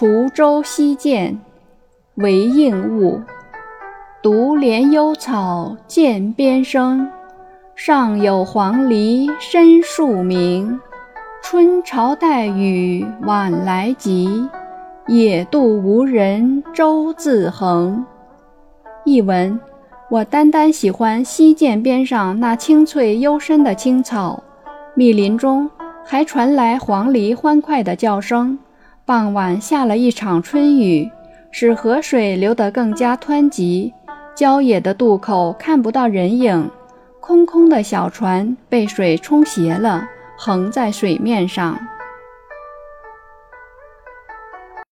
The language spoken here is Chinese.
滁州西涧，韦应物。独怜幽草涧边生，上有黄鹂深树鸣。春潮带雨晚来急，野渡无人舟自横。译文：我单单喜欢溪涧边上那青翠幽深的青草，密林中还传来黄鹂欢快的叫声。傍晚下了一场春雨，使河水流得更加湍急，郊野的渡口看不到人影，空空的小船被水冲斜了，横在水面上。